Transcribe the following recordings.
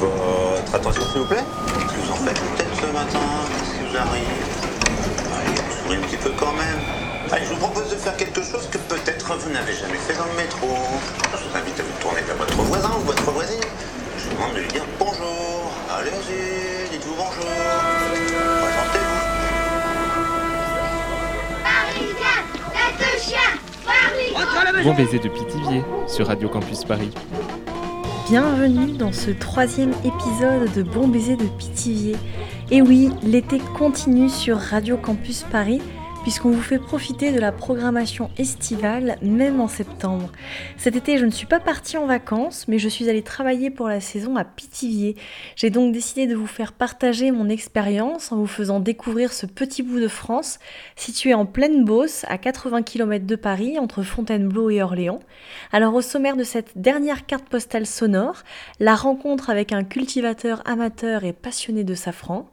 Votre attention, s'il vous plaît. Qu'est-ce que vous en faites peut-être ce matin Qu'est-ce qui vous arrive Allez, souriez un petit peu quand même. Allez, je vous propose de faire quelque chose que peut-être vous n'avez jamais fait dans le métro. Je vous invite à vous tourner vers votre voisin ou votre voisine. Je vous demande de lui dire bonjour. Allez, y dites-vous bonjour. Présentez-vous. Bon baiser de Pithiviers sur Radio Campus Paris. Bienvenue dans ce troisième épisode de Bon baiser de Pithiviers. Et oui, l'été continue sur Radio Campus Paris puisqu'on vous fait profiter de la programmation estivale même en septembre. Cet été, je ne suis pas partie en vacances, mais je suis allée travailler pour la saison à Pithiviers. J'ai donc décidé de vous faire partager mon expérience en vous faisant découvrir ce petit bout de France situé en pleine Beauce, à 80 km de Paris, entre Fontainebleau et Orléans. Alors au sommaire de cette dernière carte postale sonore, la rencontre avec un cultivateur amateur et passionné de safran,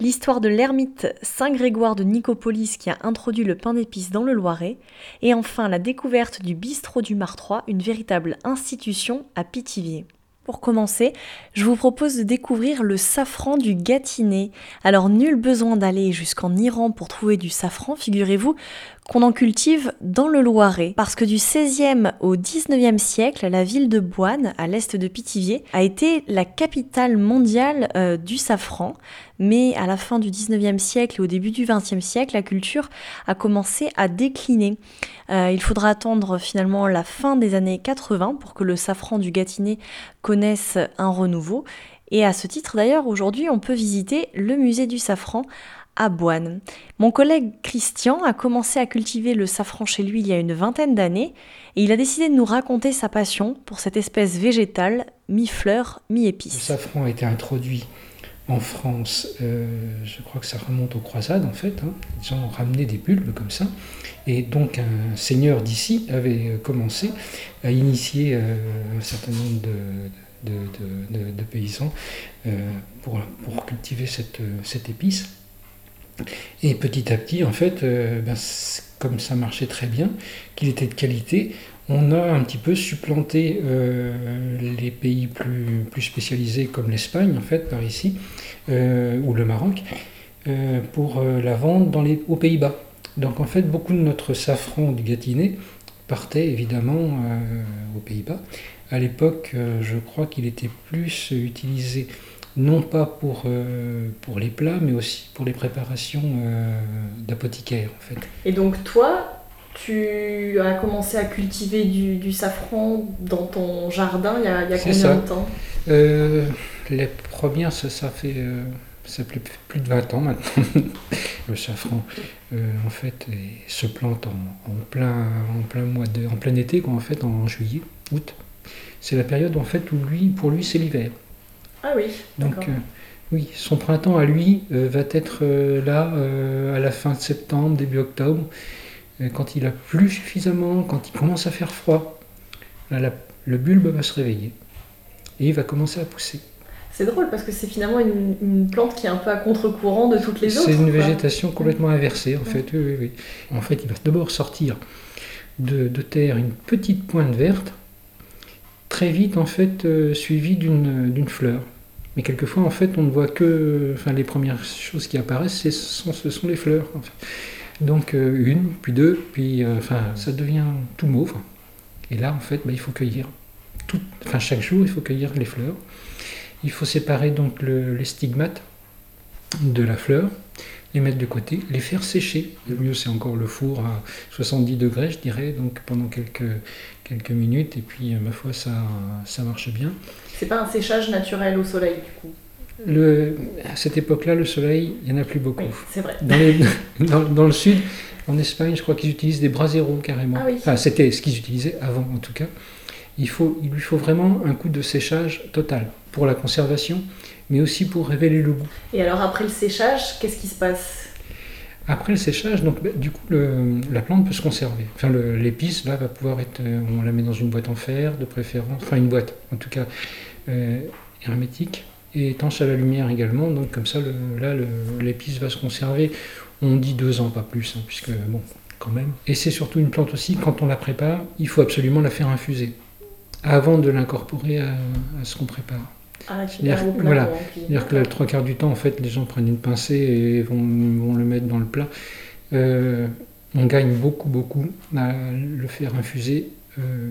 l'histoire de l'ermite Saint-Grégoire de Nicopolis qui a introduit le pain d'épices dans le Loiret, et enfin la découverte du bistrot du Martrois, une véritable institution à Pithiviers. Pour commencer, je vous propose de découvrir le safran du Gâtinais. Alors nul besoin d'aller jusqu'en Iran pour trouver du safran, figurez-vous qu'on en cultive dans le Loiret. Parce que du 16e au 19e siècle, la ville de Boine, à l'est de Pithiviers, a été la capitale mondiale euh, du safran. Mais à la fin du 19e siècle et au début du 20e siècle, la culture a commencé à décliner. Euh, il faudra attendre finalement la fin des années 80 pour que le safran du Gâtinais connaisse un renouveau. Et à ce titre d'ailleurs, aujourd'hui, on peut visiter le musée du safran à Boine. Mon collègue Christian a commencé à cultiver le safran chez lui il y a une vingtaine d'années et il a décidé de nous raconter sa passion pour cette espèce végétale mi-fleur, mi-épice. Le safran a été introduit en France, euh, je crois que ça remonte aux croisades en fait. Hein. Ils ont ramené des bulbes comme ça. Et donc un seigneur d'ici avait euh, commencé à initier euh, un certain nombre de, paysans pour, cultiver cette épice. Et petit à petit, en fait, euh, ben, comme ça marchait très bien, qu'il était de qualité, on a un petit peu supplanté euh, les pays plus, plus spécialisés comme l'Espagne, en fait, par ici, euh, ou le Maroc, pour la vente dans les, aux Pays-Bas. Donc en fait, beaucoup de notre safran du Gâtinais partait évidemment aux Pays-Bas. À l'époque, je crois qu'il était plus utilisé non pas pour, euh, pour les plats, mais aussi pour les préparations euh, d'apothicaire en fait. Et donc toi, tu as commencé à cultiver du, safran dans ton jardin il y a, il y a combien de temps? Euh, Les premières, ça, ça fait ça fait plus de 20 ans maintenant. le safran, en fait, se plante en, plein, en plein mois de, en plein été, quoi, en fait, en juillet, août. C'est la période en fait où lui, pour lui, c'est l'hiver. Ah oui. Donc, euh, oui, son printemps à lui euh, va être euh, là à la fin de septembre, début octobre, quand il a plu suffisamment, quand il commence à faire froid. le bulbe va se réveiller et il va commencer à pousser. C'est drôle parce que c'est finalement une, plante qui est un peu à contre-courant de toutes les autres. C'est une végétation complètement inversée en fait. Oui, oui, En fait, il va d'abord sortir de, de, terre une petite pointe verte, très vite en fait suivie d'une fleur. Mais quelquefois, en fait, on ne voit que. Enfin, les premières choses qui apparaissent, ce sont, ce sont les fleurs. Donc, euh, une, puis deux, puis. Euh, ça devient tout mauve. Et là, en fait, bah, il faut cueillir. Enfin, chaque jour, il faut cueillir les fleurs. Il faut séparer donc les stigmates de la fleur, les mettre de côté, les faire sécher. Le mieux, c'est encore le four à 70 degrés, je dirais, donc pendant quelques, quelques minutes. Et puis, ma foi, ça, ça marche bien. C'est pas un séchage naturel au soleil, du coup? Le, à cette époque-là, le soleil, il n'y en a plus beaucoup. c'est vrai. Dans, dans, le sud, en Espagne, je crois qu'ils utilisent des braseros carrément. Ah enfin, c'était ce qu'ils utilisaient avant, en tout cas. Il, faut, il lui faut vraiment un coup de séchage total pour la conservation, mais aussi pour révéler le goût. Et alors, après le séchage, qu'est-ce qui se passe? Après le séchage, donc, bah, du coup, la plante peut se conserver. Enfin, l'épice, là, va pouvoir être. Euh, on la met dans une boîte en fer, de préférence. Enfin, une boîte, en tout cas, euh, hermétique et étanche à la lumière également. Donc, comme ça, là, l'épice va se conserver. On dit deux ans, pas plus, hein, puisque, bon, quand même. Et c'est surtout une plante aussi, quand on la prépare, il faut absolument la faire infuser avant de l'incorporer à, ce qu'on prépare. Ah, voilà. C'est-à-dire que le trois quarts du temps, en fait, les gens prennent une pincée et vont, vont le mettre dans le plat. Euh, on gagne beaucoup, beaucoup à le faire infuser euh,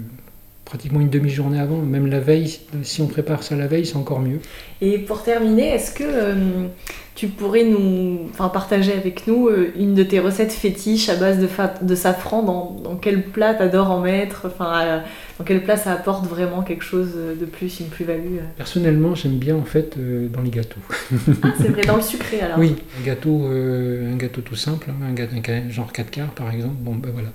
pratiquement une demi-journée avant, même la veille. Si on prépare ça la veille, c'est encore mieux. Et pour terminer, est-ce que euh, tu pourrais nous enfin, partager avec nous euh, une de tes recettes fétiches à base de, de safran dans, dans quel plat t'adores en mettre enfin, dans quel plat ça apporte vraiment quelque chose de plus, une plus-value Personnellement, j'aime bien en fait dans les gâteaux. ah, c'est vrai, dans le sucré alors Oui, un gâteau, un gâteau tout simple, hein, un gâteau, genre 4 quarts par exemple. Bon, ben voilà.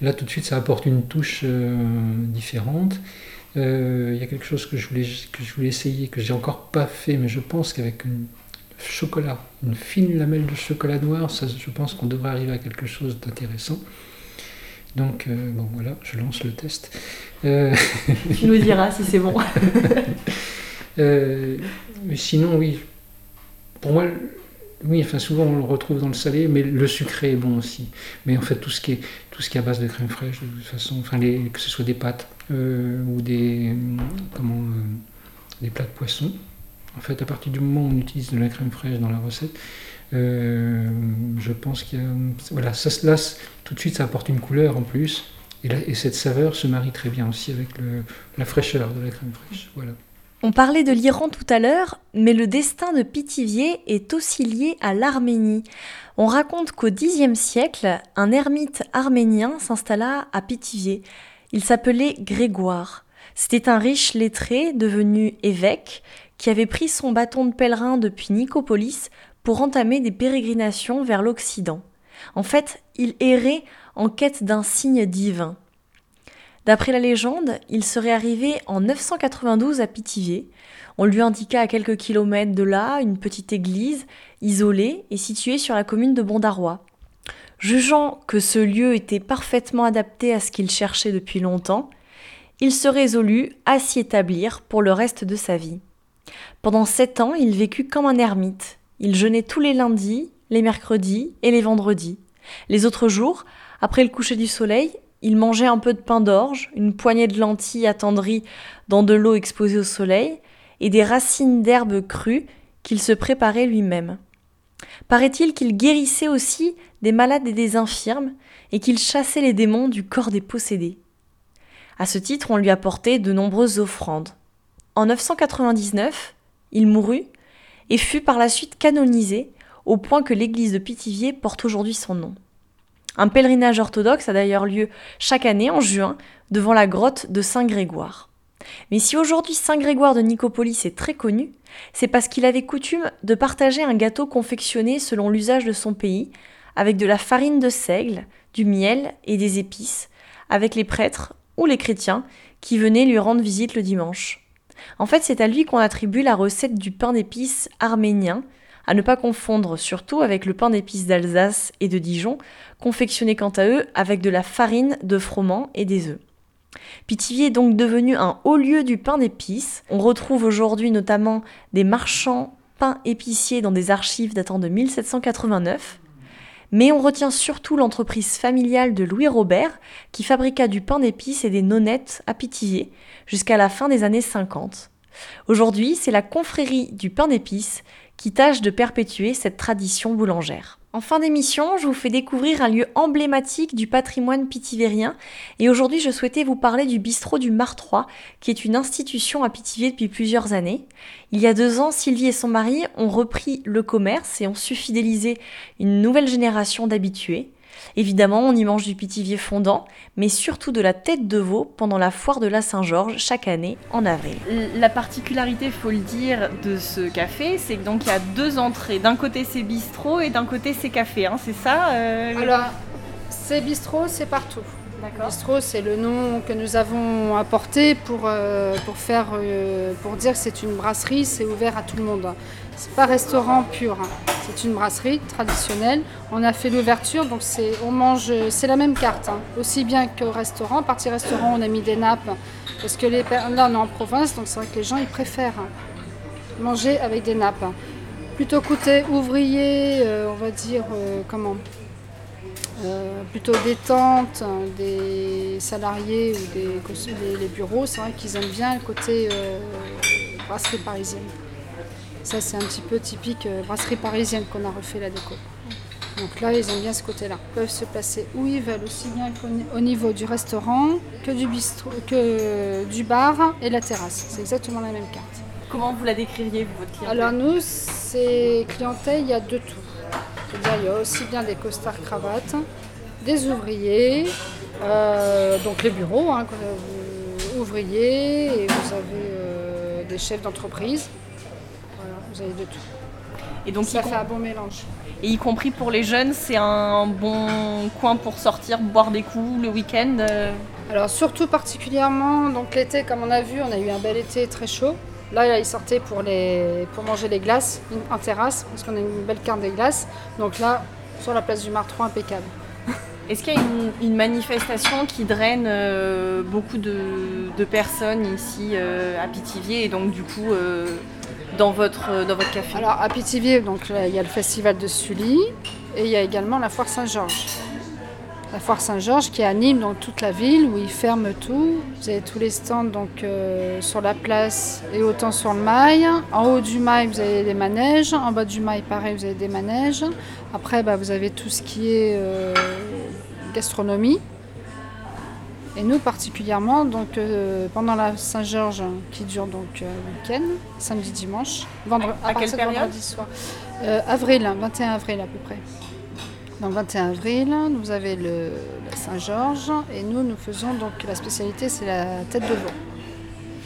Là, tout de suite, ça apporte une touche différente. Euh, il y a quelque chose que je voulais, que je voulais essayer, que j'ai encore pas fait, mais je pense qu'avec une chocolat, une fine lamelle de chocolat noir, ça, je pense qu'on devrait arriver à quelque chose d'intéressant. Donc, euh, bon, voilà, je lance le test. Euh, tu nous diras si c'est bon. mais sinon, oui, pour moi, oui, enfin souvent on le retrouve dans le salé, mais le sucré est bon aussi. Mais en fait tout ce qui est tout ce qui est à base de crème fraîche, de toute façon, enfin les, que ce soit des pâtes euh, ou des comment euh, des plats de poisson. En fait, à partir du moment où on utilise de la crème fraîche dans la recette, euh, je pense qu'il y a voilà ça tout de suite ça apporte une couleur en plus et, et cette saveur se marie très bien aussi avec la fraîcheur de la crème fraîche. Voilà. On parlait de l'Iran tout à l'heure, mais le destin de Pithiviers est aussi lié à l'Arménie. On raconte qu'au Xe siècle, un ermite arménien s'installa à Pithiviers. Il s'appelait Grégoire. C'était un riche lettré devenu évêque qui avait pris son bâton de pèlerin depuis Nicopolis pour entamer des pérégrinations vers l'Occident. En fait, il errait en quête d'un signe divin. D'après la légende, il serait arrivé en 992 à Pithiviers. On lui indiqua à quelques kilomètres de là une petite église isolée et située sur la commune de Bondaroy. Jugeant que ce lieu était parfaitement adapté à ce qu'il cherchait depuis longtemps, il se résolut à s'y établir pour le reste de sa vie. Pendant sept ans, il vécut comme un ermite. Il jeûnait tous les lundis, les mercredis et les vendredis. Les autres jours, après le coucher du soleil, il mangeait un peu de pain d'orge, une poignée de lentilles attendries dans de l'eau exposée au soleil, et des racines d'herbes crues qu'il se préparait lui-même. Paraît-il qu'il guérissait aussi des malades et des infirmes, et qu'il chassait les démons du corps des possédés. À ce titre, on lui apportait de nombreuses offrandes. En 999, il mourut et fut par la suite canonisé, au point que l'église de Pithiviers porte aujourd'hui son nom. Un pèlerinage orthodoxe a d'ailleurs lieu chaque année en juin devant la grotte de Saint Grégoire. Mais si aujourd'hui Saint Grégoire de Nicopolis est très connu, c'est parce qu'il avait coutume de partager un gâteau confectionné selon l'usage de son pays, avec de la farine de seigle, du miel et des épices, avec les prêtres ou les chrétiens qui venaient lui rendre visite le dimanche. En fait, c'est à lui qu'on attribue la recette du pain d'épices arménien, à ne pas confondre surtout avec le pain d'épices d'Alsace et de Dijon, confectionné quant à eux avec de la farine, de froment et des œufs. Pithiviers est donc devenu un haut lieu du pain d'épices. On retrouve aujourd'hui notamment des marchands pains épiciers dans des archives datant de 1789. Mais on retient surtout l'entreprise familiale de Louis Robert qui fabriqua du pain d'épices et des nonnettes à Pithiviers jusqu'à la fin des années 50. Aujourd'hui, c'est la confrérie du pain d'épices qui tâche de perpétuer cette tradition boulangère. En fin d'émission, je vous fais découvrir un lieu emblématique du patrimoine pitivérien et aujourd'hui je souhaitais vous parler du bistrot du Martrois qui est une institution à Pithiviers depuis plusieurs années. Il y a deux ans, Sylvie et son mari ont repris le commerce et ont su fidéliser une nouvelle génération d'habitués. Évidemment, on y mange du pitivier fondant, mais surtout de la tête de veau pendant la foire de la Saint-Georges chaque année en avril. La particularité, faut le dire, de ce café, c'est que donc il y a deux entrées. D'un côté c'est bistrot et d'un côté c'est café, hein, c'est ça euh, Alors, c'est bistrot, c'est partout. Bistrot, c'est le nom que nous avons apporté pour, euh, pour, faire, euh, pour dire que c'est une brasserie, c'est ouvert à tout le monde. C'est pas restaurant pur, hein. c'est une brasserie traditionnelle. On a fait l'ouverture, donc c'est on mange, c'est la même carte, hein. aussi bien qu'au restaurant. Partie restaurant, on a mis des nappes parce que les, là on est en province, donc c'est vrai que les gens ils préfèrent hein, manger avec des nappes. Plutôt côté ouvrier, euh, on va dire euh, comment euh, plutôt détente des salariés ou des les, bureaux, c'est vrai qu'ils aiment bien le côté brasserie parisienne. Ça, c'est un petit peu typique euh, brasserie parisienne qu'on a refait la déco. Donc là, ils aiment bien ce côté-là. Ils peuvent se placer où ils veulent, aussi bien au niveau du restaurant que du bistrot, que du bar et la terrasse. C'est exactement la même carte. Comment vous la décririez, vous, votre clientèle? Alors nous, c'est clientèle, il y a de tout. C'est-à-dire, il y a aussi bien des costards cravates, des ouvriers, euh, donc les bureaux, hein, ouvriers, et vous avez euh, des chefs d'entreprise. Vous avez de tout. Et donc ça fait un bon mélange. Et y compris pour les jeunes, c'est un bon coin pour sortir, boire des coups le week-end euh Alors surtout particulièrement, donc l'été, comme on a vu, on a eu un bel été très chaud. Là, ils sortaient pour, les, pour manger les glaces en terrasse, parce qu'on a une belle carte des glaces. Donc là, sur la place du Martroi, impeccable. Est-ce qu'il y a une, manifestation qui draine euh, beaucoup de, personnes ici euh, à Pithiviers et donc du coup dans votre, euh, dans votre café Alors à Pithiviers, donc, il y a le festival de Sully et il y a également la foire Saint-Georges. La foire Saint-Georges qui anime dans toute la ville où ils ferment tout. Vous avez tous les stands donc, euh, sur la place et autant sur le mail. En haut du mail, vous avez des manèges. En bas du mail, pareil, vous avez des manèges. Après, bah, vous avez tout ce qui est euh, gastronomie. Et nous particulièrement, donc euh, pendant la Saint-Georges qui dure donc euh, week-end, samedi, dimanche, vendredi, à, quelle période soir, euh, avril, 21 avril à peu près. Donc 21 avril, vous avez le, la Saint-Georges et nous nous faisons donc la spécialité c'est la tête de veau.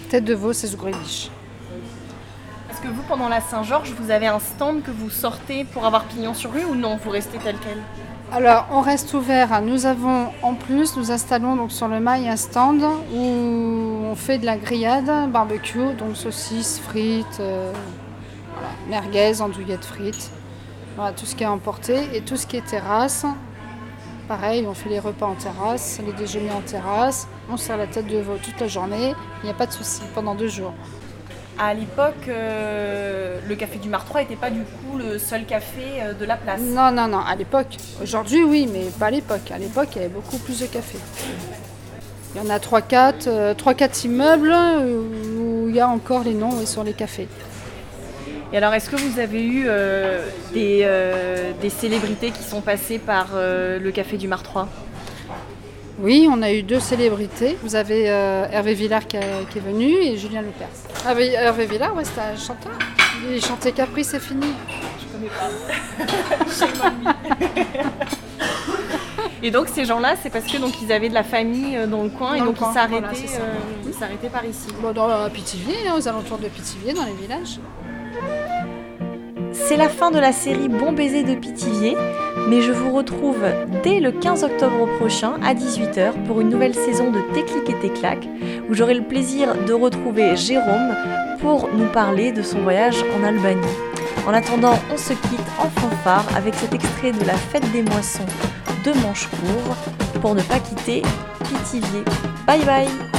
Tête de veau, c'est zougrebiche. Est-ce que vous pendant la Saint-Georges vous avez un stand que vous sortez pour avoir pignon sur rue ou non vous restez tel quel? Alors, on reste ouvert. Nous avons en plus, nous installons donc sur le mail un stand où on fait de la grillade, barbecue, donc saucisses, frites, euh, merguez, andouillettes frites, tout ce qui est emporté et tout ce qui est terrasse. Pareil, on fait les repas en terrasse, les déjeuners en terrasse, on sert la tête de veau toute la journée, il n'y a pas de souci pendant deux jours. À l'époque, euh, le café du Martrois n'était pas du coup le seul café euh, de la place. Non, non, non, à l'époque. Aujourd'hui, oui, mais pas à l'époque. À l'époque, il y avait beaucoup plus de cafés. Il y en a 3-4 euh, immeubles où il y a encore les noms sur les cafés. Et alors, est-ce que vous avez eu des, des, célébrités qui sont passées par le café du Martrois oui, on a eu deux célébrités. Vous avez euh, Hervé Villard qui, est venu et Julien Lepers. Ah, Hervé Villard, ouais, c'était un chanteur. Il chantait Capri, c'est fini. Je connais pas. et donc ces gens-là, c'est parce que donc ils avaient de la famille euh, dans le coin et donc euh, ils s'arrêtaient par ici. Bon, dans Pithiviers, hein, aux alentours de Pithiviers, dans les villages. C'est la fin de la série Bon baiser de Pithiviers, mais je vous retrouve dès le 15 octobre prochain à 18h pour une nouvelle saison de Téclic et Téclac, où j'aurai le plaisir de retrouver Jérôme pour nous parler de son voyage en Albanie. En attendant, on se quitte en fanfare avec cet extrait de la fête des moissons de Manchecourt pour ne pas quitter Pithiviers. Bye bye